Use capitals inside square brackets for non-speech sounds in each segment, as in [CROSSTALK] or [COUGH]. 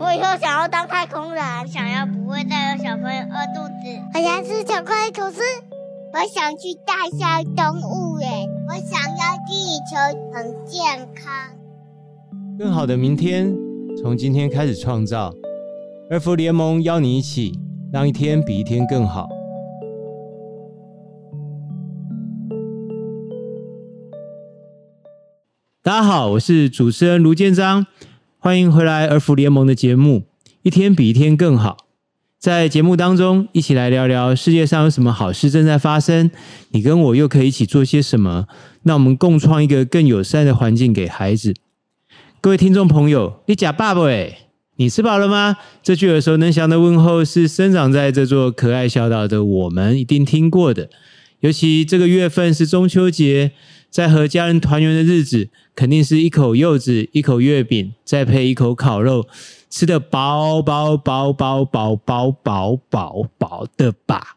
我以后想要当太空人，想要不会再有小朋友饿肚子。我想吃巧克力吐司。我想去大象动物园。我想要地球很健康。更好的明天，从今天开始创造。二福联盟邀你一起，让一天比一天更好。大家好，我是主持人卢建彰。欢迎回来儿福联盟的节目，一天比一天更好。在节目当中，一起来聊聊世界上有什么好事正在发生，你跟我又可以一起做些什么？那我们共创一个更友善的环境给孩子。各位听众朋友，你呷饱未？你吃饱了吗？这句耳熟能详的问候是生长在这座可爱小岛的我们一定听过的。尤其这个月份是中秋节，在和家人团圆的日子，肯定是一口柚子，一口月饼，再配一口烤肉，吃得饱饱饱饱饱饱饱饱饱的吧。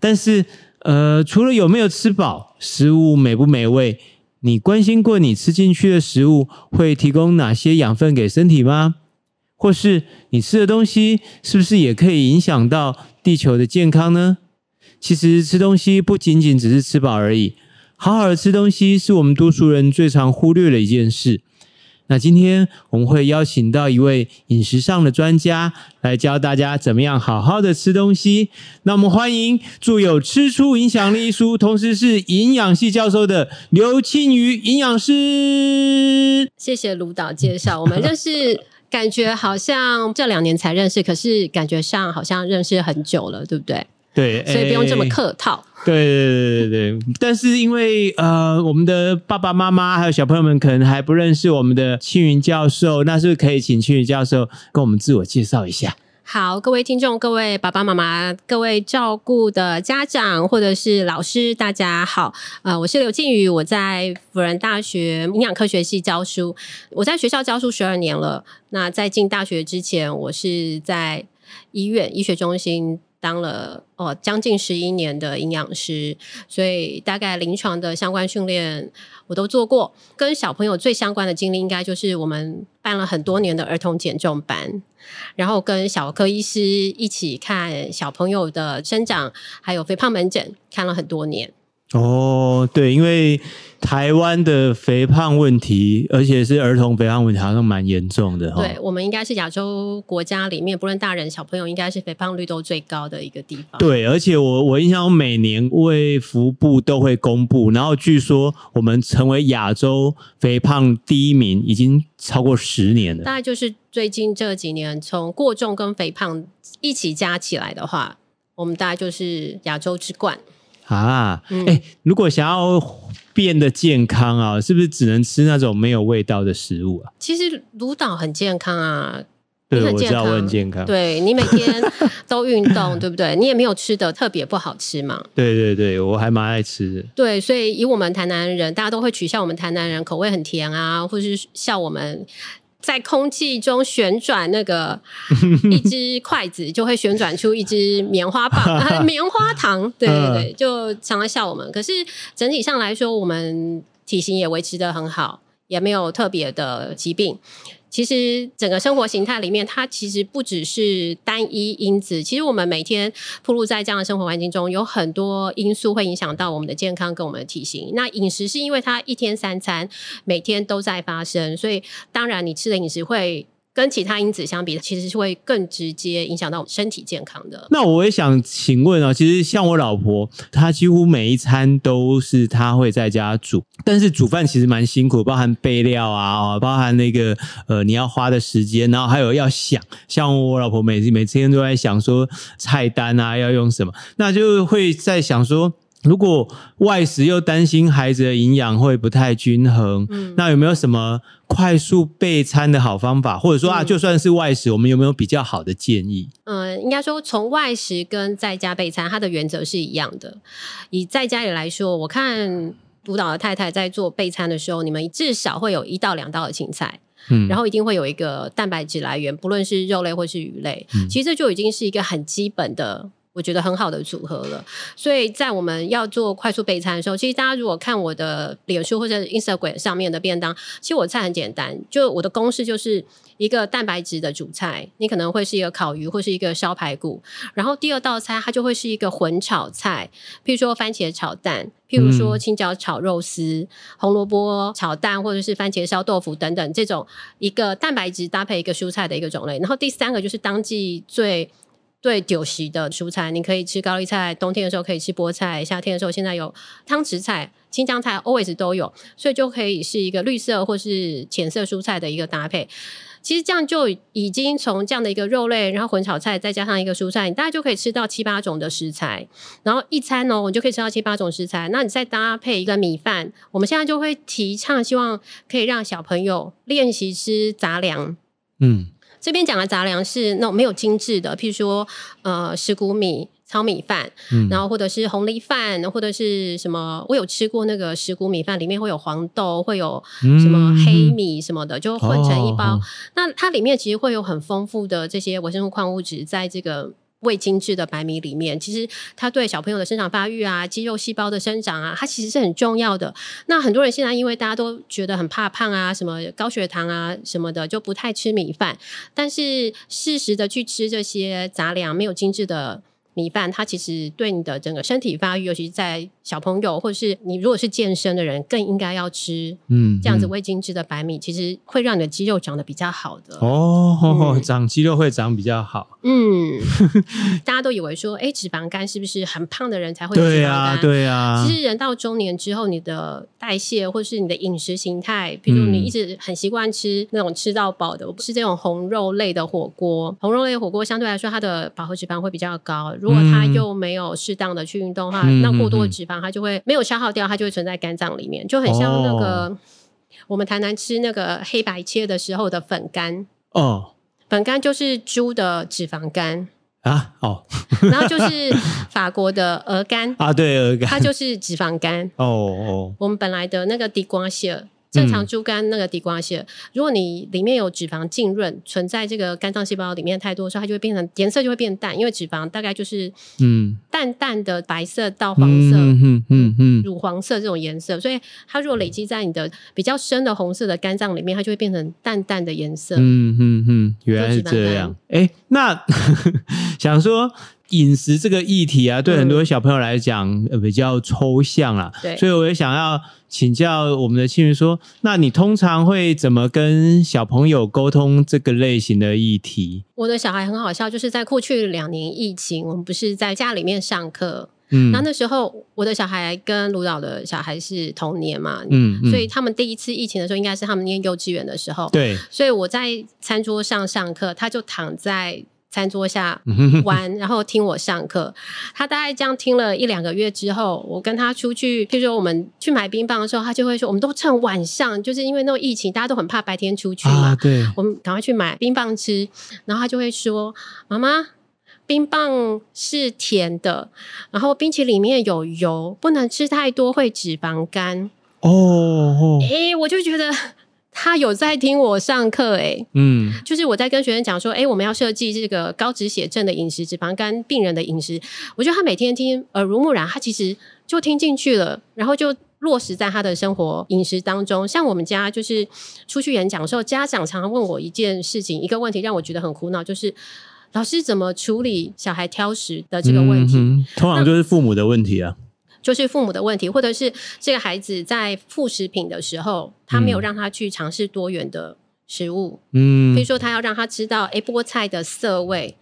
但是，呃，除了有没有吃饱，食物美不美味，你关心过你吃进去的食物会提供哪些养分给身体吗？或是你吃的东西是不是也可以影响到地球的健康呢？其实吃东西不仅仅只是吃饱而已，好好的吃东西是我们多数人最常忽略的一件事。那今天我们会邀请到一位饮食上的专家来教大家怎么样好好的吃东西。那我们欢迎著有《吃出影响力》一书，同时是营养系教授的刘庆余营养师。谢谢卢导介绍，我们认识感觉好像这两年才认识，可是感觉上好像认识很久了，对不对？对，所以不用这么客套。对对对对对，但是因为呃，我们的爸爸妈妈还有小朋友们可能还不认识我们的青云教授，那是不是可以请青云教授跟我们自我介绍一下？好，各位听众、各位爸爸妈妈、各位照顾的家长或者是老师，大家好。呃，我是刘静宇，我在辅仁大学营养科学系教书。我在学校教书十二年了。那在进大学之前，我是在医院医学中心。当了哦将近十一年的营养师，所以大概临床的相关训练我都做过。跟小朋友最相关的经历，应该就是我们办了很多年的儿童减重班，然后跟小科医师一起看小朋友的生长，还有肥胖门诊，看了很多年。哦，对，因为台湾的肥胖问题，而且是儿童肥胖问题，好像蛮严重的。对，我们应该是亚洲国家里面，不论大人小朋友，应该是肥胖率都最高的一个地方。对，而且我我印象中每年卫福部都会公布，然后据说我们成为亚洲肥胖第一名，已经超过十年了。大概就是最近这几年，从过重跟肥胖一起加起来的话，我们大概就是亚洲之冠。啊，哎、欸，如果想要变得健康啊，是不是只能吃那种没有味道的食物啊？其实卢导很健康啊，对，我知道我很健康。对，你每天都运动，[LAUGHS] 对不对？你也没有吃的特别不好吃嘛。对对对，我还蛮爱吃的。对，所以以我们台南人，大家都会取笑我们台南人口味很甜啊，或是笑我们。在空气中旋转那个 [LAUGHS] 一只筷子，就会旋转出一只棉花棒、[LAUGHS] 棉花糖。对对对，就常常笑我们。可是整体上来说，我们体型也维持的很好，也没有特别的疾病。其实整个生活形态里面，它其实不只是单一因子。其实我们每天暴露在这样的生活环境中，有很多因素会影响到我们的健康跟我们的体型。那饮食是因为它一天三餐每天都在发生，所以当然你吃的饮食会。跟其他因子相比，其实是会更直接影响到我们身体健康的。那我也想请问啊，其实像我老婆，她几乎每一餐都是她会在家煮，但是煮饭其实蛮辛苦，包含备料啊，包含那个呃你要花的时间，然后还有要想，像我老婆每次每天都在想说菜单啊要用什么，那就会在想说。如果外食又担心孩子的营养会不太均衡，嗯，那有没有什么快速备餐的好方法？或者说啊，就算是外食，我们有没有比较好的建议？嗯，应该说从外食跟在家备餐，它的原则是一样的。以在家里来说，我看督导的太太在做备餐的时候，你们至少会有一到两道的青菜，嗯，然后一定会有一个蛋白质来源，不论是肉类或是鱼类，嗯，其实这就已经是一个很基本的。我觉得很好的组合了。所以在我们要做快速备餐的时候，其实大家如果看我的脸书或者 Instagram 上面的便当，其实我菜很简单，就我的公式就是一个蛋白质的主菜，你可能会是一个烤鱼或是一个烧排骨，然后第二道菜它就会是一个混炒菜，譬如说番茄炒蛋，譬如说青椒炒肉丝、嗯、红萝卜炒蛋，或者是番茄烧豆腐等等这种一个蛋白质搭配一个蔬菜的一个种类。然后第三个就是当季最对，酒席的蔬菜，你可以吃高丽菜，冬天的时候可以吃菠菜，夏天的时候现在有汤匙菜、青江菜，always 都有，所以就可以是一个绿色或是浅色蔬菜的一个搭配。其实这样就已经从这样的一个肉类，然后混炒菜，再加上一个蔬菜，你大概就可以吃到七八种的食材。然后一餐哦，你就可以吃到七八种食材。那你再搭配一个米饭，我们现在就会提倡，希望可以让小朋友练习吃杂粮。嗯。这边讲的杂粮是那种没有精致的，譬如说呃石谷米、糙米饭，嗯、然后或者是红藜饭，或者是什么，我有吃过那个石谷米饭，里面会有黄豆，会有什么黑米什么的，嗯、就混成一包。哦、那它里面其实会有很丰富的这些维生素、矿物质，在这个。未精制的白米里面，其实它对小朋友的生长发育啊、肌肉细胞的生长啊，它其实是很重要的。那很多人现在因为大家都觉得很怕胖啊，什么高血糖啊什么的，就不太吃米饭。但是适时的去吃这些杂粮，没有精制的。米饭它其实对你的整个身体发育，尤其是在小朋友或者是你如果是健身的人，更应该要吃。嗯，这样子未精制的白米，其实会让你的肌肉长得比较好的。哦，嗯、[LAUGHS] 长肌肉会长比较好。嗯，大家都以为说，哎，脂肪肝是不是很胖的人才会有脂肪肝？对啊，对啊。其实人到中年之后，你的代谢或是你的饮食形态，比如你一直很习惯吃那种吃到饱的，不是这种红肉类的火锅。红肉类的火锅相对来说，它的饱和脂肪会比较高。如果它又没有适当的去运动的话，嗯、那过多的脂肪它就会没有消耗掉，它就会存在肝脏里面，就很像那个、哦、我们台南吃那个黑白切的时候的粉干。哦，粉干就是猪的脂肪肝。啊？哦，[LAUGHS] 然后就是法国的鹅肝。[LAUGHS] 啊，对鹅肝，它就是脂肪肝。哦哦，我们本来的那个地瓜叶。正常猪肝那个地瓜屑，嗯、如果你里面有脂肪浸润，存在这个肝脏细胞里面太多的时候，它就会变成颜色就会变淡，因为脂肪大概就是嗯淡淡的白色到黄色，嗯嗯嗯嗯乳黄色这种颜色，所以它如果累积在你的比较深的红色的肝脏里面，它就会变成淡淡的颜色。嗯嗯嗯，原来是这样。哎、欸，那 [LAUGHS] 想说。饮食这个议题啊，对很多小朋友来讲，呃，比较抽象啦。对，所以我也想要请教我们的青云说，那你通常会怎么跟小朋友沟通这个类型的议题？我的小孩很好笑，就是在过去两年疫情，我们不是在家里面上课，嗯，那那时候我的小孩跟卢导的小孩是同年嘛，嗯，嗯，所以他们第一次疫情的时候，应该是他们念幼稚园的时候，对，所以我在餐桌上上课，他就躺在。餐桌下 [LAUGHS] 玩，然后听我上课。他大概这样听了一两个月之后，我跟他出去，譬如说我们去买冰棒的时候，他就会说：“我们都趁晚上，就是因为那种疫情，大家都很怕白天出去嘛。啊”对，我们赶快去买冰棒吃。然后他就会说：“妈妈，冰棒是甜的，然后冰淇淋里面有油，不能吃太多，会脂肪肝。”哦，哎、欸，我就觉得。他有在听我上课，诶，嗯，就是我在跟学生讲说，诶，我们要设计这个高脂血症的饮食，脂肪肝病人的饮食。我觉得他每天听耳濡目染，他其实就听进去了，然后就落实在他的生活饮食当中。像我们家就是出去演讲的时候，家长常常问我一件事情，一个问题让我觉得很苦恼，就是老师怎么处理小孩挑食的这个问题？嗯，通常就是父母的问题啊。就是父母的问题，或者是这个孩子在副食品的时候，他没有让他去尝试多元的食物。嗯，比如说他要让他知道，哎，菠菜的色味。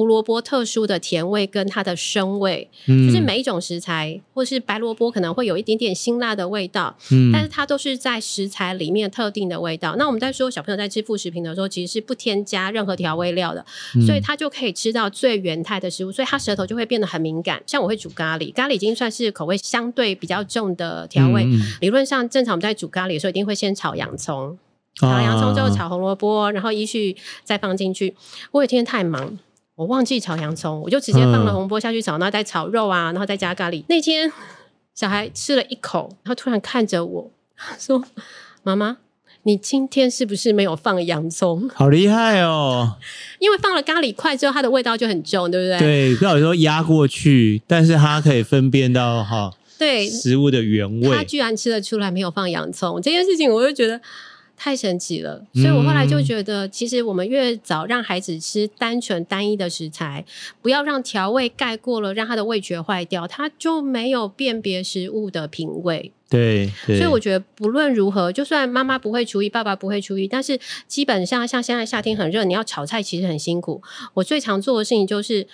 胡萝卜特殊的甜味跟它的生味，嗯、就是每一种食材，或是白萝卜可能会有一点点辛辣的味道，嗯、但是它都是在食材里面特定的味道。那我们在说小朋友在吃副食品的时候，其实是不添加任何调味料的，嗯、所以他就可以吃到最原态的食物，所以他舌头就会变得很敏感。像我会煮咖喱，咖喱已经算是口味相对比较重的调味。嗯、理论上，正常我们在煮咖喱的时候，一定会先炒洋葱，炒洋葱之后炒红萝卜，然后依序再放进去。我有一天太忙。我忘记炒洋葱，我就直接放了红波下去炒，然后再炒肉啊，然后再加咖喱。那天小孩吃了一口，然后突然看着我说：“妈妈，你今天是不是没有放洋葱？[LAUGHS] 好厉害哦！因为放了咖喱块之后，它的味道就很重，对不对？对，不要说压过去，但是它可以分辨到哈，对食物的原味。他居然吃得出来没有放洋葱这件事情，我就觉得太神奇了。所以我后来就觉得，其实我们越早让孩子吃单纯单一的食材，不要让调味盖过了，让他的味觉坏掉，他就没有辨别食物的品味。对，对，所以我觉得不论如何，就算妈妈不会厨艺，爸爸不会厨艺，但是基本上像现在夏天很热，你要炒菜其实很辛苦。我最常做的事情就是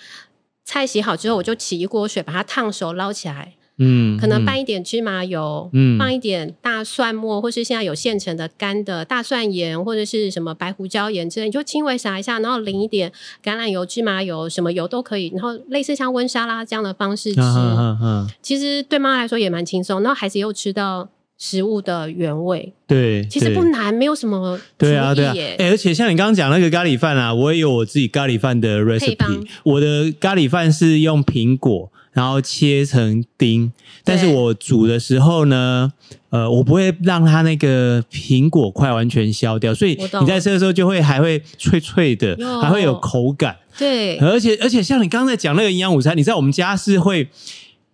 菜洗好之后，我就起一锅水，把它烫熟，捞起来。嗯，可能拌一点芝麻油，嗯，放一点大蒜末，或是现在有现成的干的大蒜盐，或者是什么白胡椒盐之类，你就轻微撒一下，然后淋一点橄榄油、芝麻油，什么油都可以，然后类似像温沙拉这样的方式吃，啊啊啊、其实对妈妈来说也蛮轻松，然后孩子又吃到食物的原味，对，其实不难，没有什么对啊，对啊，哎，而且像你刚刚讲那个咖喱饭啊，我也有我自己咖喱饭的 recipe，我的咖喱饭是用苹果。然后切成丁，但是我煮的时候呢，呃，我不会让它那个苹果块完全消掉，所以你在吃的时候就会还会脆脆的，还会有口感。对，而且而且像你刚才讲那个营养午餐，你知道我们家是会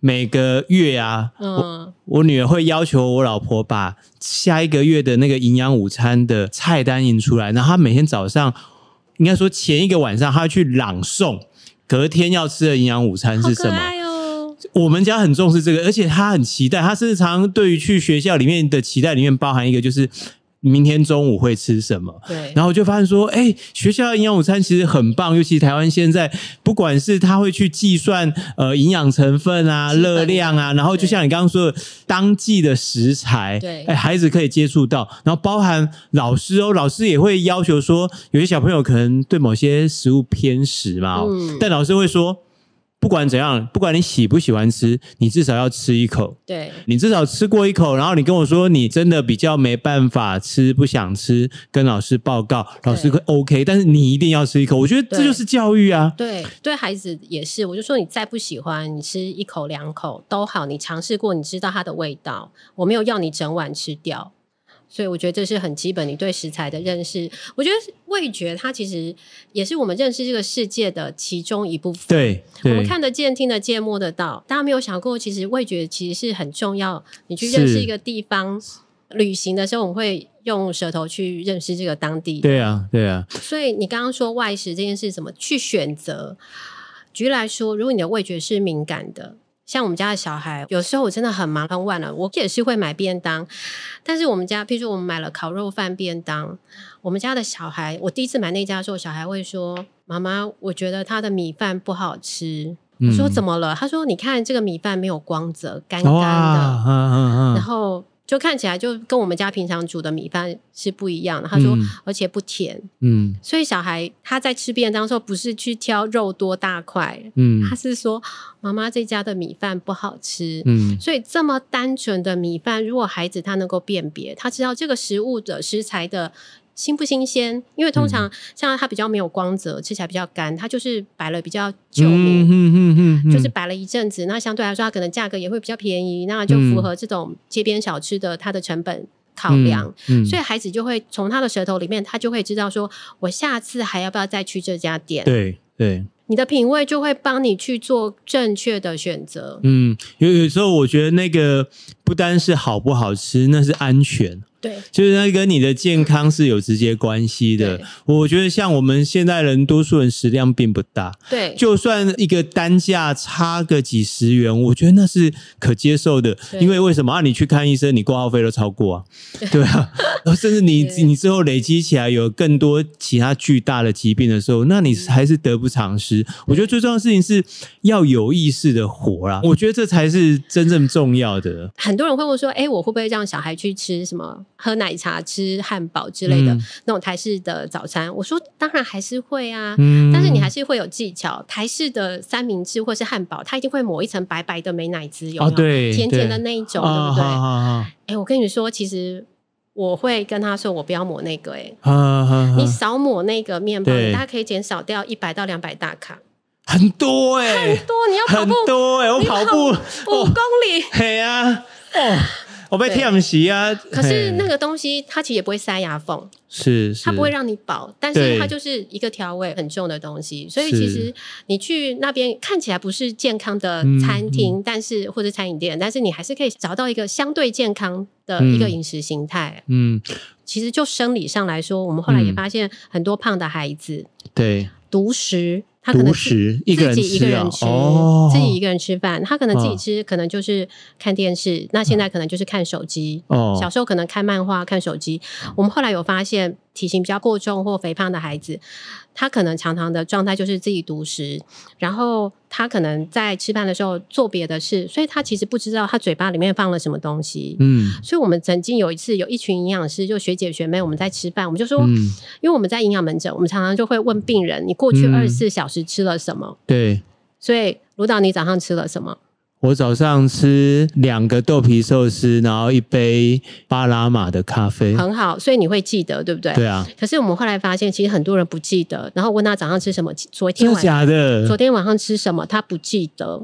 每个月啊，嗯，我我女儿会要求我老婆把下一个月的那个营养午餐的菜单印出来，然后她每天早上，应该说前一个晚上，她要去朗诵隔天要吃的营养午餐是什么。我们家很重视这个，而且他很期待。他甚至常对于去学校里面的期待里面包含一个，就是明天中午会吃什么。对，然后就发现说，哎、欸，学校的营养午餐其实很棒，尤其台湾现在，不管是他会去计算呃营养成分啊、热量啊，然后就像你刚刚说的，当季的食材，对，哎、欸，孩子可以接触到，然后包含老师哦，老师也会要求说，有些小朋友可能对某些食物偏食嘛，嗯，但老师会说。不管怎样，不管你喜不喜欢吃，你至少要吃一口。对，你至少吃过一口，然后你跟我说你真的比较没办法吃，不想吃，跟老师报告，老师会 OK。但是你一定要吃一口，我觉得这就是教育啊。对，对，对孩子也是。我就说你再不喜欢，你吃一口两口都好，你尝试过，你知道它的味道。我没有要你整碗吃掉。所以我觉得这是很基本，你对食材的认识。我觉得味觉它其实也是我们认识这个世界的其中一部分。对，对我们看得见、听得见、摸得到。大家没有想过，其实味觉其实是很重要。你去认识一个地方，旅行的时候，我们会用舌头去认识这个当地。对啊，对啊。所以你刚刚说外食这件事，怎么去选择？举例来说，如果你的味觉是敏感的。像我们家的小孩，有时候我真的很忙很晚了，我也是会买便当。但是我们家，譬如说我们买了烤肉饭便当，我们家的小孩，我第一次买那家的时候，小孩会说：“妈妈，我觉得他的米饭不好吃。嗯”我说：“怎么了？”他说：“你看这个米饭没有光泽，干干的。啊啊啊”然后。就看起来就跟我们家平常煮的米饭是不一样的。他说，而且不甜。嗯，所以小孩他在吃便当的时候，不是去挑肉多大块，嗯，他是说妈妈这家的米饭不好吃。嗯，所以这么单纯的米饭，如果孩子他能够辨别，他知道这个食物的食材的。新不新鲜？因为通常像它比较没有光泽，嗯、吃起来比较干，它就是摆了比较久，嗯嗯嗯、就是摆了一阵子。那相对来说，它可能价格也会比较便宜，那就符合这种街边小吃的它的成本考量。嗯嗯、所以孩子就会从他的舌头里面，他就会知道说，我下次还要不要再去这家店？对对，你的品味就会帮你去做正确的选择。嗯，有有时候我觉得那个不单是好不好吃，那是安全。对，就是那跟你的健康是有直接关系的。我觉得像我们现代人，多数人食量并不大。对，就算一个单价差个几十元，我觉得那是可接受的。因为为什么啊？你去看医生，你挂号费都超过啊。对啊，[LAUGHS] 甚至你你之后累积起来有更多其他巨大的疾病的时候，那你还是得不偿失。我觉得最重要的事情是要有意识的活啦。我觉得这才是真正重要的。很多人会问说：“哎，我会不会让小孩去吃什么？”喝奶茶、吃汉堡之类的、嗯、那种台式的早餐，我说当然还是会啊，嗯、但是你还是会有技巧。台式的三明治或是汉堡，它一定会抹一层白白的美奶滋油，有、哦、对，甜甜的那一种，对，对不对？哎、欸，我跟你说，其实我会跟他说，我不要抹那个、欸，哎，你少抹那个面包，大家可以减少掉一百到两百大卡，很多哎、欸，很多，你要跑步，很多哎、欸，我跑步五公里，嘿呀，哦。我被舔洗啊。可是那个东西它其实也不会塞牙缝，是，它不会让你饱，但是它就是一个调味很重的东西。所以其实你去那边看起来不是健康的餐厅，嗯、但是或者餐饮店，但是你还是可以找到一个相对健康的一个饮食形态。嗯，其实就生理上来说，我们后来也发现很多胖的孩子，对，独食。他可能自己一个人吃，哦、自己一个人吃饭。他可能自己吃，可能就是看电视。哦、那现在可能就是看手机。哦、小时候可能看漫画、看手机。我们后来有发现。体型比较过重或肥胖的孩子，他可能常常的状态就是自己独食，然后他可能在吃饭的时候做别的事，所以他其实不知道他嘴巴里面放了什么东西。嗯，所以我们曾经有一次有一群营养师，就学姐学妹，我们在吃饭，我们就说，嗯、因为我们在营养门诊，我们常常就会问病人，你过去二十四小时吃了什么？嗯、对，所以卢导，你早上吃了什么？我早上吃两个豆皮寿司，然后一杯巴拿马的咖啡，很好，所以你会记得，对不对？对啊。可是我们后来发现，其实很多人不记得。然后问他早上吃什么，昨天晚上假的，昨天晚上吃什么，他不记得。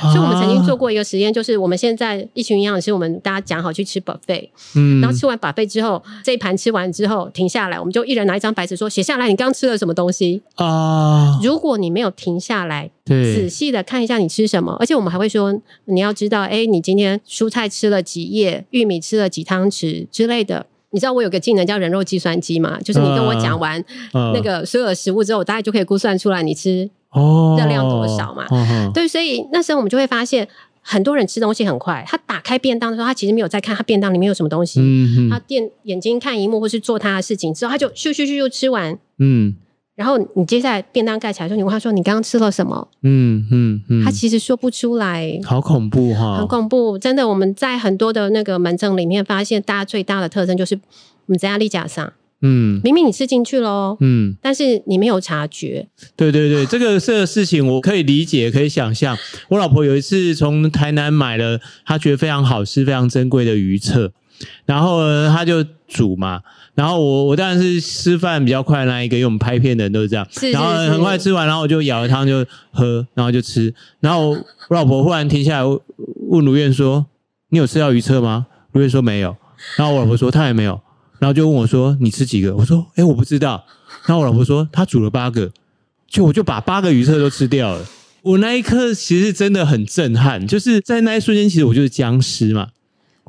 所以我们曾经做过一个实验，就是我们现在一群营养师，我们大家讲好去吃 buffet，嗯，然后吃完 buffet 之后，这一盘吃完之后停下来，我们就一人拿一张白纸说写下来，你刚刚吃了什么东西啊？如果你没有停下来，对，仔细的看一下你吃什么，而且我们还会说你要知道，哎，你今天蔬菜吃了几叶，玉米吃了几汤匙之类的。你知道我有个技能叫人肉计算机吗？就是你跟我讲完那个所有的食物之后，我大概就可以估算出来你吃。哦，热量多少嘛？哦、对，所以那时候我们就会发现，很多人吃东西很快。他打开便当的时候，他其实没有在看他便当里面有什么东西。他电眼睛看荧幕或是做他的事情之后，他就咻咻咻就吃完。嗯，然后你接下来便当盖起来的时候，你问他说：“你刚刚吃了什么？”嗯嗯嗯，他其实说不出来。好恐怖哈！很恐怖，真的。我们在很多的那个门诊里面发现，大家最大的特征就是我们在压力架上。嗯，明明你吃进去喽，嗯，但是你没有察觉。对对对，[LAUGHS] 这个这个事情我可以理解，可以想象。我老婆有一次从台南买了，她觉得非常好吃、非常珍贵的鱼册，然后呢，她就煮嘛。然后我我当然是吃饭比较快的那一个，因为我们拍片的人都是这样。是是是，然后很快吃完，然后我就舀了汤就喝，然后就吃。然后我老婆忽然停下来问卢燕说：“你有吃到鱼册吗？”卢燕说没有。然后我老婆说：“她也没有。”然后就问我说：“你吃几个？”我说：“诶，我不知道。”然后我老婆说：“她煮了八个，就我就把八个鱼册都吃掉了。”我那一刻其实真的很震撼，就是在那一瞬间，其实我就是僵尸嘛。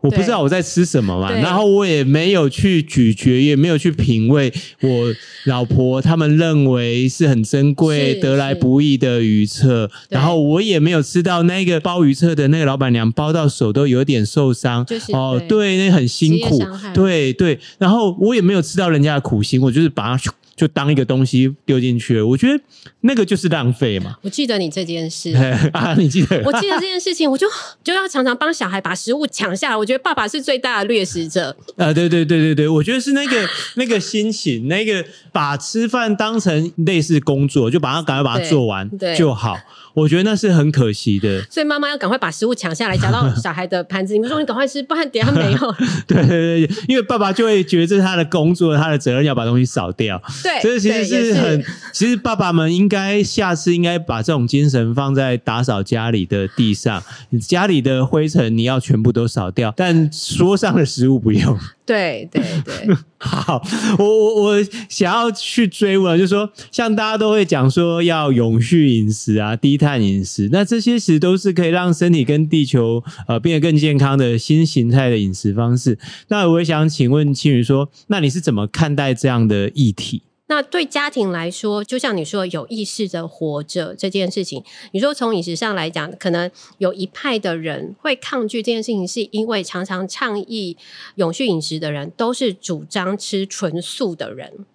我不知道我在吃什么嘛，然后我也没有去咀嚼，也没有去品味我老婆他们认为是很珍贵、得来不易的鱼册，然后我也没有吃到那个包鱼册的那个老板娘包到手都有点受伤，哦，对，那很辛苦，对对，然后我也没有吃到人家的苦心，我就是把它。就当一个东西丢进去了，我觉得那个就是浪费嘛。我记得你这件事 [LAUGHS] 啊，你记得？我记得这件事情，我就 [LAUGHS] 就要常常帮小孩把食物抢下来。我觉得爸爸是最大的掠食者。啊，对对对对对，我觉得是那个 [LAUGHS] 那个心情，那个把吃饭当成类似工作，就把它赶快把它做完就好。我觉得那是很可惜的，[LAUGHS] 所以妈妈要赶快把食物抢下来，夹到 [LAUGHS] 小孩的盘子里面，说你赶快吃，不然等下没有。[LAUGHS] 对对对，因为爸爸就会觉得这是他的工作，他的责任要把东西扫掉。对，所以其实是很，是其实爸爸们应该下次应该把这种精神放在打扫家里的地上，家里的灰尘你要全部都扫掉，但桌上的食物不用。对对对，[LAUGHS] 好，我我我想要去追问，就是说，像大家都会讲说要永续饮食啊，低碳饮食，那这些其实都是可以让身体跟地球呃变得更健康的新形态的饮食方式。那我也想请问青云说，那你是怎么看待这样的议题？那对家庭来说，就像你说有意识的活着这件事情，你说从饮食上来讲，可能有一派的人会抗拒这件事情，是因为常常倡议永续饮食的人都是主张吃纯素的人，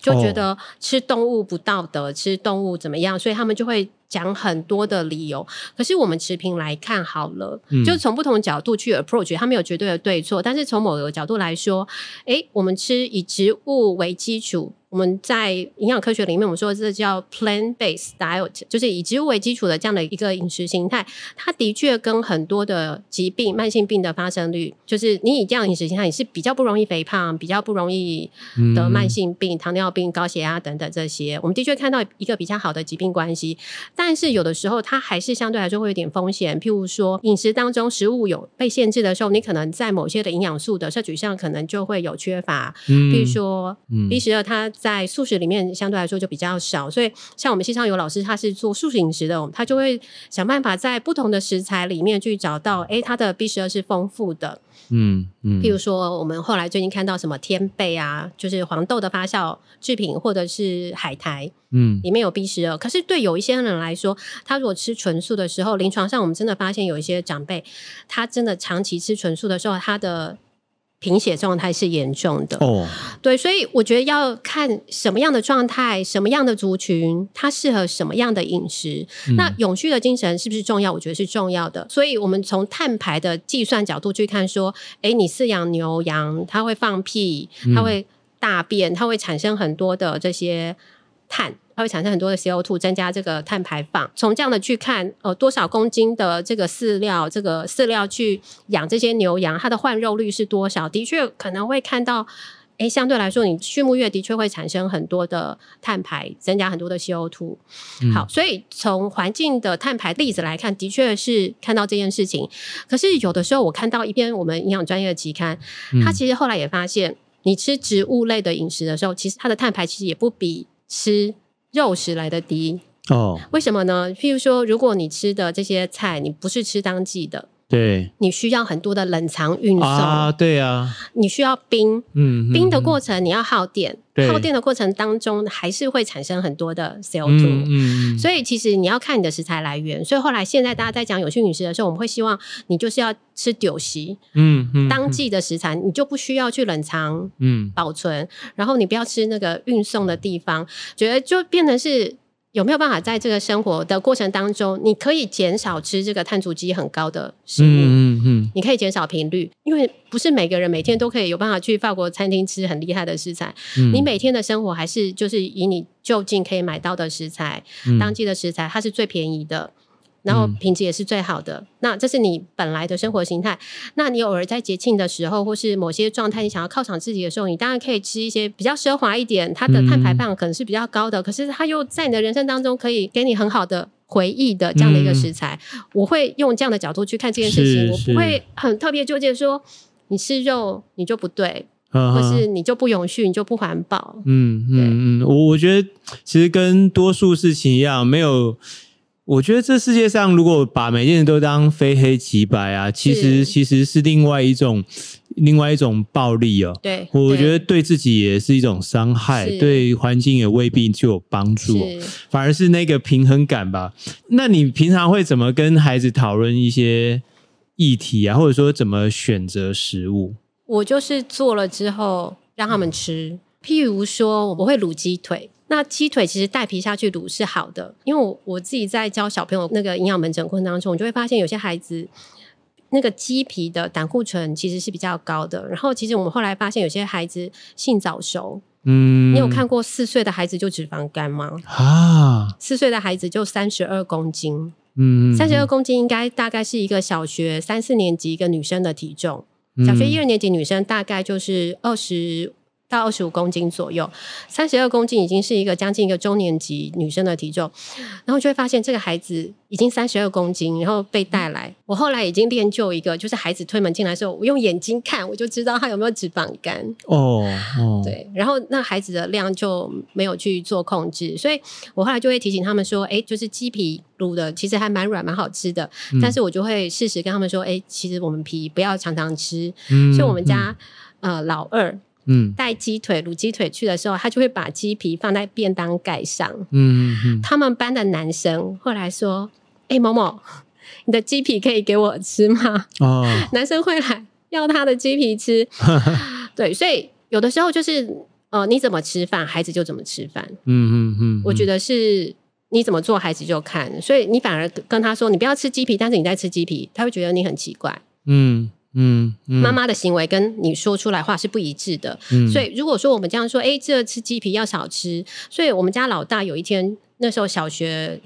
就觉得吃动物不道德，吃动物怎么样，所以他们就会讲很多的理由。可是我们持平来看好了，就从不同角度去 approach，他没有绝对的对错，但是从某个角度来说，诶，我们吃以植物为基础。我们在营养科学里面，我们说这叫 plant-based diet，就是以植物为基础的这样的一个饮食形态，它的确跟很多的疾病、慢性病的发生率，就是你以这样的饮食形态，你是比较不容易肥胖，比较不容易得慢性病、嗯、糖尿病、高血压等等这些。我们的确看到一个比较好的疾病关系，但是有的时候它还是相对来说会有点风险。譬如说，饮食当中食物有被限制的时候，你可能在某些的营养素的摄取上，可能就会有缺乏。嗯，比如说 B 十二，它在素食里面相对来说就比较少，所以像我们西昌有老师，他是做素食饮食的，他就会想办法在不同的食材里面去找到，哎，它的 B 十二是丰富的。嗯嗯，譬如说我们后来最近看到什么天贝啊，就是黄豆的发酵制品，或者是海苔，嗯，里面有 B 十二。可是对有一些人来说，他如果吃纯素的时候，临床上我们真的发现有一些长辈，他真的长期吃纯素的时候，他的。贫血状态是严重的哦，对，所以我觉得要看什么样的状态，什么样的族群，它适合什么样的饮食。嗯、那永续的精神是不是重要？我觉得是重要的。所以我们从碳排的计算角度去看，说，诶，你饲养牛羊，它会放屁，它会大便，它会产生很多的这些碳。它会产生很多的 CO2，增加这个碳排放。从这样的去看，呃，多少公斤的这个饲料，这个饲料去养这些牛羊，它的换肉率是多少？的确可能会看到，诶，相对来说，你畜牧业的确会产生很多的碳排，增加很多的 CO2。嗯。好，所以从环境的碳排例子来看，的确是看到这件事情。可是有的时候，我看到一篇我们营养专业的期刊，它其实后来也发现，你吃植物类的饮食的时候，其实它的碳排其实也不比吃。肉食来的低哦，为什么呢？譬如说，如果你吃的这些菜，你不是吃当季的，对，你需要很多的冷藏运送。啊，对啊，你需要冰，嗯，冰的过程你要耗电。耗电的过程当中，还是会产生很多的 CO2，嗯，嗯，所以其实你要看你的食材来源。所以后来现在大家在讲有机饮食的时候，我们会希望你就是要吃酒席，嗯，嗯，当季的食材，你就不需要去冷藏，嗯，保存，然后你不要吃那个运送的地方，觉得就变成是。有没有办法在这个生活的过程当中，你可以减少吃这个碳足迹很高的食物？嗯嗯，嗯，你可以减少频率，因为不是每个人每天都可以有办法去法国餐厅吃很厉害的食材。嗯，你每天的生活还是就是以你就近可以买到的食材，嗯，当季的食材，它是最便宜的。然后品质也是最好的，嗯，那这是你本来的生活形态。那你偶尔在节庆的时候，或是某些状态，你想要犒赏自己的时候，你当然可以吃一些比较奢华一点，它的碳排放可能是比较高的，嗯，可是它又在你的人生当中可以给你很好的回忆的这样的一个食材。嗯，我会用这样的角度去看这件事情，我不会很特别纠结说你吃肉你就不对，啊，或是你就不永续，你就不环保。嗯嗯嗯，我我觉得其实跟多数事情一样，没有。我觉得这世界上，如果把每件事都当非黑即白啊，其实其实是另外一种另外一种暴力哦。对，我觉得对自己也是一种伤害，对环境也未必就有帮助，反而是那个平衡感吧。那你平常会怎么跟孩子讨论一些议题啊，或者说怎么选择食物？我就是做了之后让他们吃，譬如说我会卤鸡腿。那鸡腿其实带皮下去卤是好的，因为我我自己在教小朋友那个营养门诊过程当中，我就会发现有些孩子那个鸡皮的胆固醇其实是比较高的。然后其实我们后来发现有些孩子性早熟，嗯，你有看过四岁的孩子就脂肪肝吗？啊，四岁的孩子就三十二公斤，嗯，三十二公斤应该大概是一个小学三四年级一个女生的体重，小学一二年级女生大概就是二十。到二十五公斤左右，三十二公斤已经是一个将近一个中年级女生的体重，然后就会发现这个孩子已经三十二公斤，然后被带来。我后来已经练就一个，就是孩子推门进来的时候，我用眼睛看，我就知道他有没有脂肪肝。哦哦，对，然后那孩子的量就没有去做控制，所以我后来就会提醒他们说，哎，就是鸡皮卤的其实还蛮软蛮好吃的，嗯，但是我就会适时跟他们说，哎，其实我们皮不要常常吃。嗯，所以我们家，嗯，呃老二。嗯，带鸡腿卤鸡腿去的时候，他就会把鸡皮放在便当盖上。嗯嗯，他们班的男生后来说：“哎、欸，某某，你的鸡皮可以给我吃吗？”哦，男生会来要他的鸡皮吃。[LAUGHS] 对，所以有的时候就是呃，你怎么吃饭，孩子就怎么吃饭。嗯嗯嗯，我觉得是你怎么做，孩子就看。所以你反而跟他说：“你不要吃鸡皮，但是你在吃鸡皮。”他会觉得你很奇怪。嗯嗯，嗯妈妈的行为跟你说出来话是不一致的。嗯所以如果说我们这样说，哎，这吃鸡皮要少吃。所以我们家老大有一天，那时候小学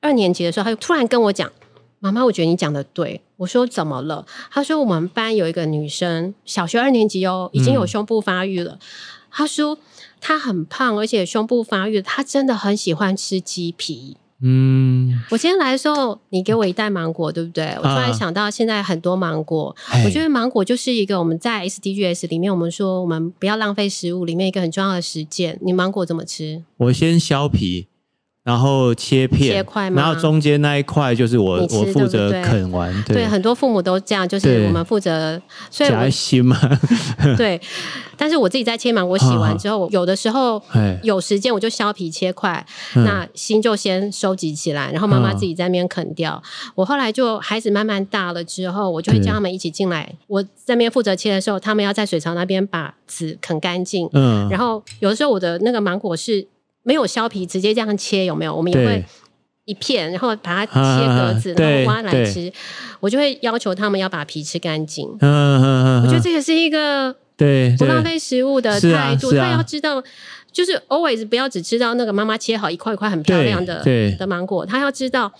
二年级的时候，他就突然跟我讲：“妈妈，我觉得你讲的对。”我说：“怎么了？”他说：“我们班有一个女生，小学二年级哦，已经有胸部发育了。嗯”他说：“她很胖，而且胸部发育，她真的很喜欢吃鸡皮。”嗯，我今天来的时候，你给我一袋芒果，对不对？我突然想到，现在很多芒果，啊、我觉得芒果就是一个我们在 SDGs 里面，我们说我们不要浪费食物里面一个很重要的实践。你芒果怎么吃？我先削皮。然后切片，切块吗？然后中间那一块就是我我负责啃完。对，对，很多父母都这样，就是我们负责。所以夹心嘛。[LAUGHS] 对，但是我自己在切芒果洗完之后，啊、有的时候有时间我就削皮切块，嗯、那心就先收集起来，然后妈妈自己在那边啃掉。嗯、我后来就孩子慢慢大了之后，我就会叫他们一起进来。我在那边负责切的时候，他们要在水槽那边把籽啃干净。嗯，然后有的时候我的那个芒果是。没有削皮，直接这样切有没有？我们也会一片，然后把它切格子，[LAUGHS] 然后挖来吃。我就会要求他们要把皮吃干净。嗯嗯嗯，我觉得这个是一个对不浪费食物的态度。他要知道，就是 always 不要只吃到那个妈妈切好一块一块很漂亮的的芒果，他要知道。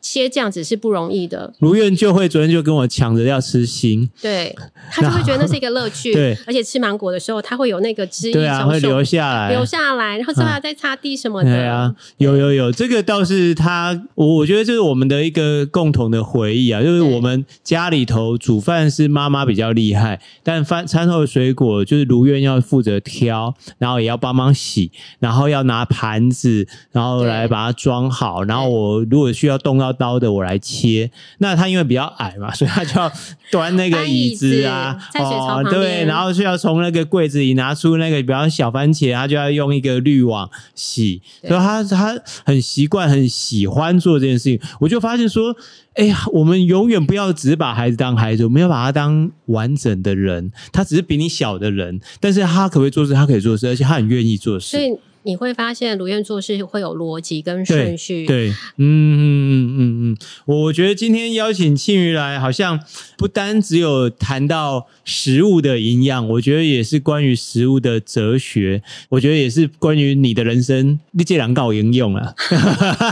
切这样子是不容易的。如愿就会昨天就跟我抢着要吃心，对，他就会觉得那是一个乐趣。[LAUGHS] 对，而且吃芒果的时候，他会有那个汁液，对啊，会流下来，流下来，然后之后还在擦地什么的。对啊，有有有，这个倒是他，我我觉得这是我们的一个共同的回忆啊，就是我们家里头煮饭是妈妈比较厉害，但饭餐后的水果就是如愿要负责挑，然后也要帮忙洗，然后要拿盘子，然后来把它装好，然后我如果需要动到。刀的我来切，那他因为比较矮嘛，[LAUGHS] 所以他就要端那个 [LAUGHS] 椅子啊，子哦，对，然后就要从那个柜子里拿出那个，比方小番茄，他就要用一个滤网洗，所以他他很习惯，很喜欢做这件事情。我就发现说，哎呀，我们永远不要只是把孩子当孩子，我们要把他当完整的人。他只是比你小的人，但是他可不可以做事？他可以做事，而且他很愿意做事。你会发现，如愿做事会有逻辑跟顺序。对，对，嗯嗯嗯嗯嗯，我觉得今天邀请庆余来，好像不单只有谈到食物的营养，我觉得也是关于食物的哲学。我觉得也是关于你的人生，你这两搞应用啊。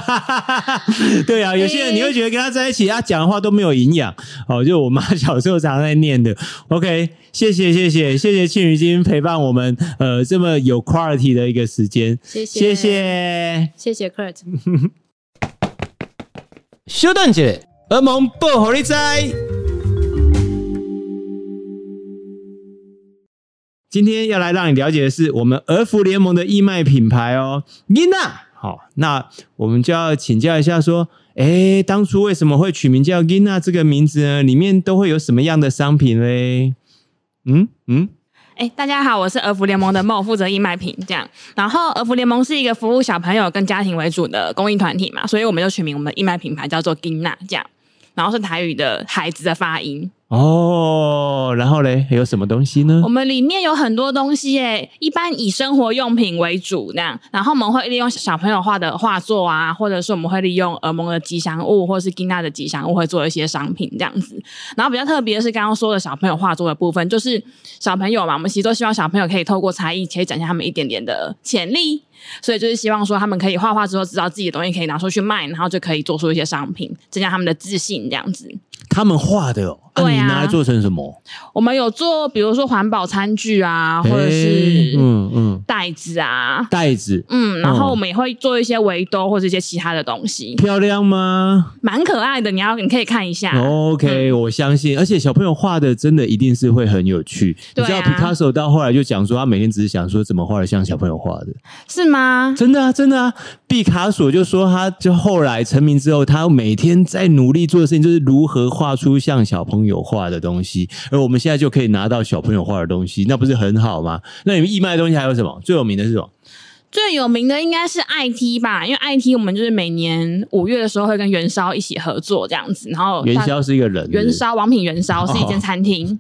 [LAUGHS] 对啊，有些人你会觉得跟他在一起，他讲的话都没有营养。哦，就我妈小时候常常在念的。OK。谢谢谢谢谢谢庆余今天陪伴我们，呃，这么有 quality 的一个时间，谢谢谢谢谢谢 Kurt。[LAUGHS] 休顿姐，儿萌薄荷利在。今天要来让你了解的是我们儿福联盟的义卖品牌哦，Gina。好，那我们就要请教一下，说，哎，当初为什么会取名叫 Gina 这个名字呢？里面都会有什么样的商品嘞？嗯嗯，哎、大家好，我是儿福联盟的梦负责义卖品这样。然后儿福联盟是一个服务小朋友跟家庭为主的公益团体嘛，所以我们就取名我们的义卖品牌叫做 Gina 这样。然后是台语的孩子的发音。哦，然后嘞，还有什么东西呢？我们里面有很多东西诶，一般以生活用品为主那样，然后我们会利用小朋友画的画作啊，或者是我们会利用儿盟的吉祥物，或者是金娜的吉祥物，会做一些商品这样子。然后比较特别的是刚刚说的小朋友画作的部分，就是小朋友嘛，我们其实都希望小朋友可以透过才艺，可以展现他们一点点的潜力，所以就是希望说他们可以画画之后，知道自己的东西可以拿出去卖，然后就可以做出一些商品，增加他们的自信这样子。他们画的哦。那啊，你拿来做成什么？我们有做，比如说环保餐具啊，或者是嗯嗯袋子啊，袋子，嗯，然后我们也会做一些围兜或者一些其他的东西。漂亮吗？蛮可爱的，你要你可以看一下。OK，我相信，而且小朋友画的真的一定是会很有趣。你知道皮卡索到后来就讲说，他每天只是想说怎么画的像小朋友画的，是吗？真的啊，真的啊。毕卡索就说，他就后来成名之后，他每天在努力做的事情就是如何画出像小朋友画的东西，而我们现在就可以拿到小朋友画的东西，那不是很好吗？那你们义卖的东西还有什么？最有名的是什么？最有名的应该是 IT 吧，因为 IT 我们就是每年五月的时候会跟元宵一起合作这样子，然后元宵是一个人元宵王品元宵是一间餐厅。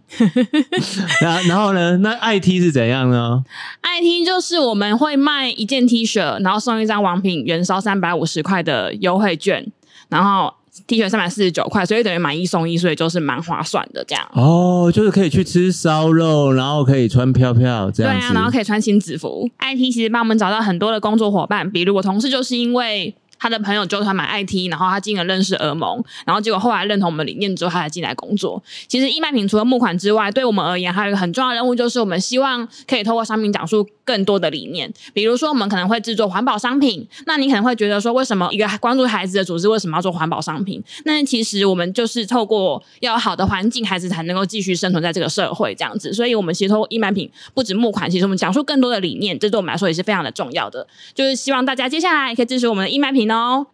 [LAUGHS] 然后然后呢？那 IT 是怎样呢？？IT 就是我们会卖一件 T 恤，然后送一张王品元宵三百五十块的优惠券，然后。T 恤三百四十九块，所以等于买一送一，所以就是蛮划算的这样。哦，就是可以去吃烧肉，然后可以穿飘飘这样子。对啊，然后可以穿亲子服。IT 其实帮我们找到很多的工作伙伴，比如我同事就是因为。他的朋友就他买 IT，然后他进而认识儿盟，然后结果后来认同我们理念之后，他才进来工作。其实义卖品除了募款之外，对我们而言还有一个很重要的任务，就是我们希望可以透过商品讲述更多的理念。比如说，我们可能会制作环保商品，那你可能会觉得说，为什么一个关注孩子的组织为什么要做环保商品？那其实我们就是透过要好的环境，孩子才能够继续生存在这个社会这样子。所以，我们其实透过义卖品不止募款，其实我们讲述更多的理念，这对我们来说也是非常的重要的。就是希望大家接下来可以支持我们的义卖品哦。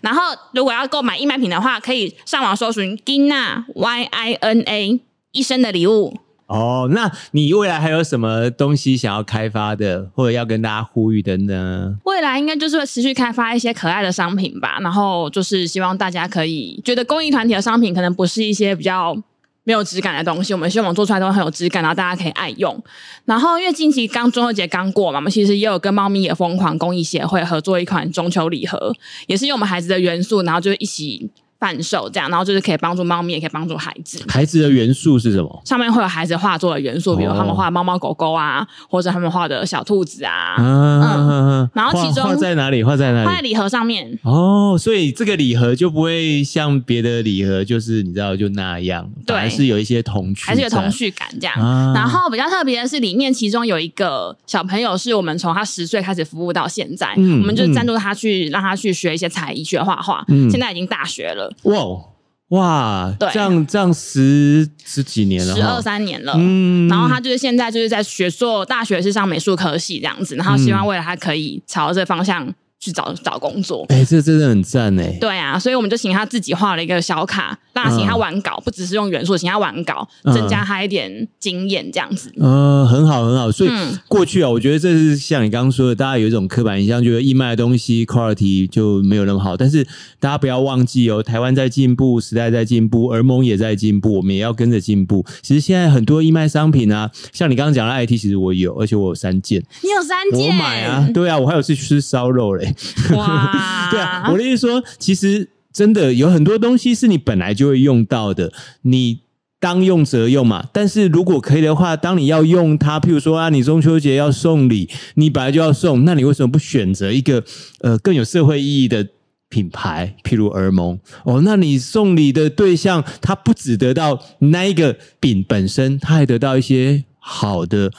然后，如果要购买义卖品的话，可以上网搜寻 GINA Y I N A 一生的礼物。哦，那你未来还有什么东西想要开发的，或者要跟大家呼吁的呢？未来应该就是会持续开发一些可爱的商品吧。然后就是希望大家可以觉得公益团体的商品可能不是一些比较。没有质感的东西，我们希望做出来都很有质感，然后大家可以爱用。然后因为近期刚中秋节刚过嘛，我们其实也有跟猫咪也疯狂公益协会合作一款中秋礼盒，也是用我们孩子的元素，然后就一起。贩售这样，然后就是可以帮助猫咪，也可以帮助孩子。孩子的元素是什么？上面会有孩子画作的元素，比如他们画猫猫狗狗啊，或者他们画的小兔子啊。嗯，然后其中画在哪里？画在哪里？画在礼盒上面。哦，所以这个礼盒就不会像别的礼盒，就是你知道就那样，对，还是有一些童趣，还是有童趣感这样。啊、然后比较特别的是，里面其中有一个小朋友，是我们从他十岁开始服务到现在，嗯、我们就赞助他去、嗯、让他去学一些才艺，学画画，嗯、现在已经大学了。哇哇，对，这样这样十十几年了，十二三年了。嗯，然后他就是现在就是在学硕大学是上美术科系这样子，然后希望未来他可以朝这方向。去找找工作，哎、欸，这真的很赞哎！对啊，所以我们就请他自己画了一个小卡，让他请他玩稿，嗯、不只是用元素，请他玩稿，增加他一点经验，这样子。嗯，很好，很好。所以过去啊，我觉得这是像你刚刚说的，大家有一种刻板印象，觉得义卖的东西 quality 就没有那么好。但是大家不要忘记哦，台湾在进步，时代在进步，而盟也在进步，我们也要跟着进步。其实现在很多义卖商品啊，像你刚刚讲的 IT，其实我有，而且我有三件。你有三件？我买啊，对啊，我还有去吃烧肉嘞。[LAUGHS] 哇，对啊，我的意思说，其实真的有很多东西是你本来就会用到的，你当用则用嘛。但是如果可以的话，当你要用它，譬如说啊，你中秋节要送礼，你本来就要送，那你为什么不选择一个呃更有社会意义的品牌，譬如儿蒙哦？那你送礼的对象，他不只得到那一个饼本身，他还得到一些好的。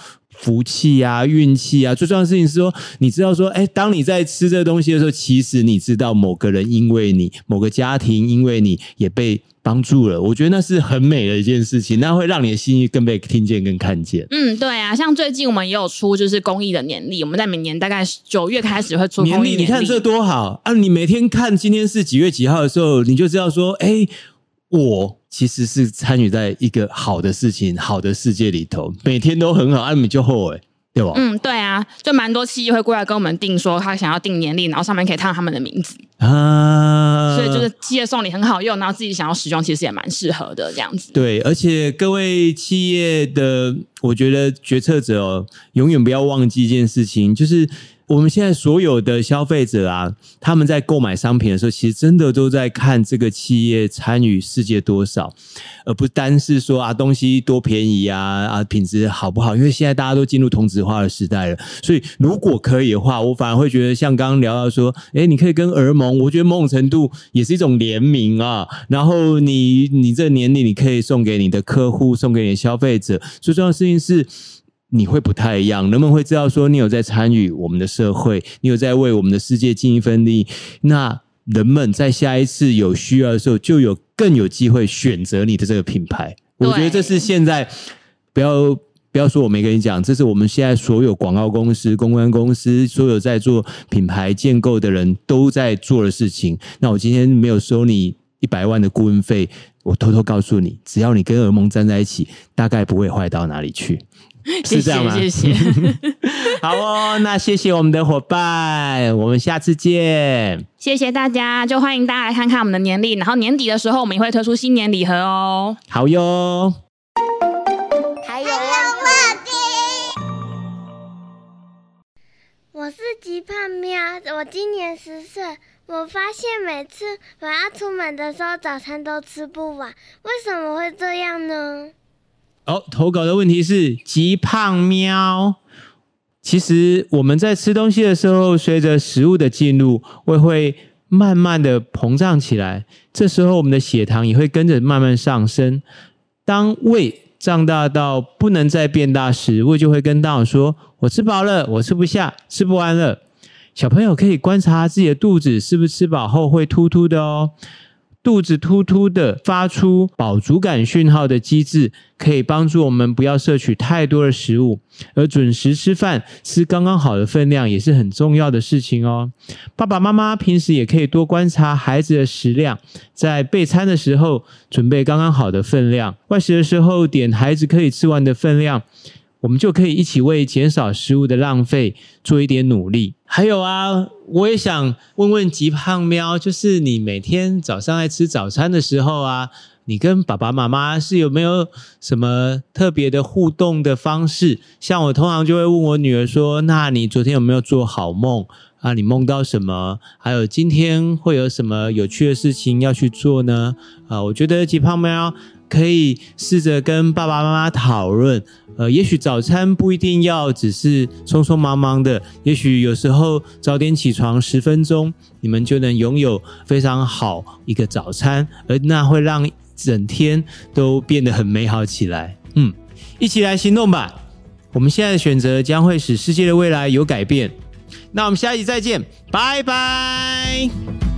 福气啊，运气啊，最重要的事情是说，你知道说，哎，当你在吃这个东西的时候，其实你知道某个人因为你，某个家庭因为你也被帮助了。我觉得那是很美的一件事情，那会让你的心意更被听见、更看见。嗯，对啊，像最近我们也有出就是公益的年历，我们在每年大概九月开始会出年历。年历，你看这多好啊！你每天看今天是几月几号的时候，你就知道说，哎。我其实是参与在一个好的事情、好的世界里头，每天都很好，按你就后悔，对吧？嗯，对啊，就蛮多企业会过来跟我们订说，他想要订年历，然后上面可以看到他们的名字啊，所以就是企业送礼很好用，然后自己想要使用，其实也蛮适合的这样子。对，而且各位企业的，我觉得决策者哦，永远不要忘记一件事情，就是。我们现在所有的消费者啊，他们在购买商品的时候，其实真的都在看这个企业参与世界多少，而不单是说啊东西多便宜啊啊品质好不好？因为现在大家都进入同质化的时代了，所以如果可以的话，我反而会觉得像刚刚聊到说，诶，你可以跟儿盟，我觉得某种程度也是一种联名啊。然后你你这年龄你可以送给你的客户，送给你的消费者。最重要的事情是。你会不太一样，人们会知道说你有在参与我们的社会，你有在为我们的世界尽一份力。那人们在下一次有需要的时候，就有更有机会选择你的这个品牌。我觉得这是现在不要不要说我没跟你讲，这是我们现在所有广告公司、公关公司、所有在做品牌建构的人都在做的事情。那我今天没有收你一百万的顾问费，我偷偷告诉你，只要你跟儿盟站在一起，大概不会坏到哪里去。是这样吗？谢谢，谢谢 [LAUGHS] 好哦，那谢谢我们的伙伴，我们下次见。谢谢大家，就欢迎大家来看看我们的年历，然后年底的时候我们也会推出新年礼盒哦。好哟。还有话题。我是吉胖喵，我今年十岁。我发现每次我要出门的时候，早餐都吃不完，为什么会这样呢？哦，投稿的问题是极胖喵。其实我们在吃东西的时候，随着食物的进入，胃会慢慢的膨胀起来，这时候我们的血糖也会跟着慢慢上升。当胃胀大到不能再变大时，胃就会跟大脑说：“我吃饱了，我吃不下，吃不完了。”小朋友可以观察自己的肚子是不是吃饱后会突突的哦。肚子突突的，发出饱足感讯号的机制，可以帮助我们不要摄取太多的食物，而准时吃饭，吃刚刚好的分量也是很重要的事情哦。爸爸妈妈平时也可以多观察孩子的食量，在备餐的时候准备刚刚好的分量，外食的时候点孩子可以吃完的分量。我们就可以一起为减少食物的浪费做一点努力。还有啊，我也想问问极胖喵，就是你每天早上在吃早餐的时候啊，你跟爸爸妈妈是有没有什么特别的互动的方式？像我通常就会问我女儿说：“那你昨天有没有做好梦啊？你梦到什么？还有今天会有什么有趣的事情要去做呢？”啊，我觉得极胖喵。可以试着跟爸爸妈妈讨论，呃，也许早餐不一定要只是匆匆忙忙的，也许有时候早点起床十分钟，你们就能拥有非常好一个早餐，而那会让整天都变得很美好起来。嗯，一起来行动吧！我们现在的选择将会使世界的未来有改变。那我们下一集再见，拜拜。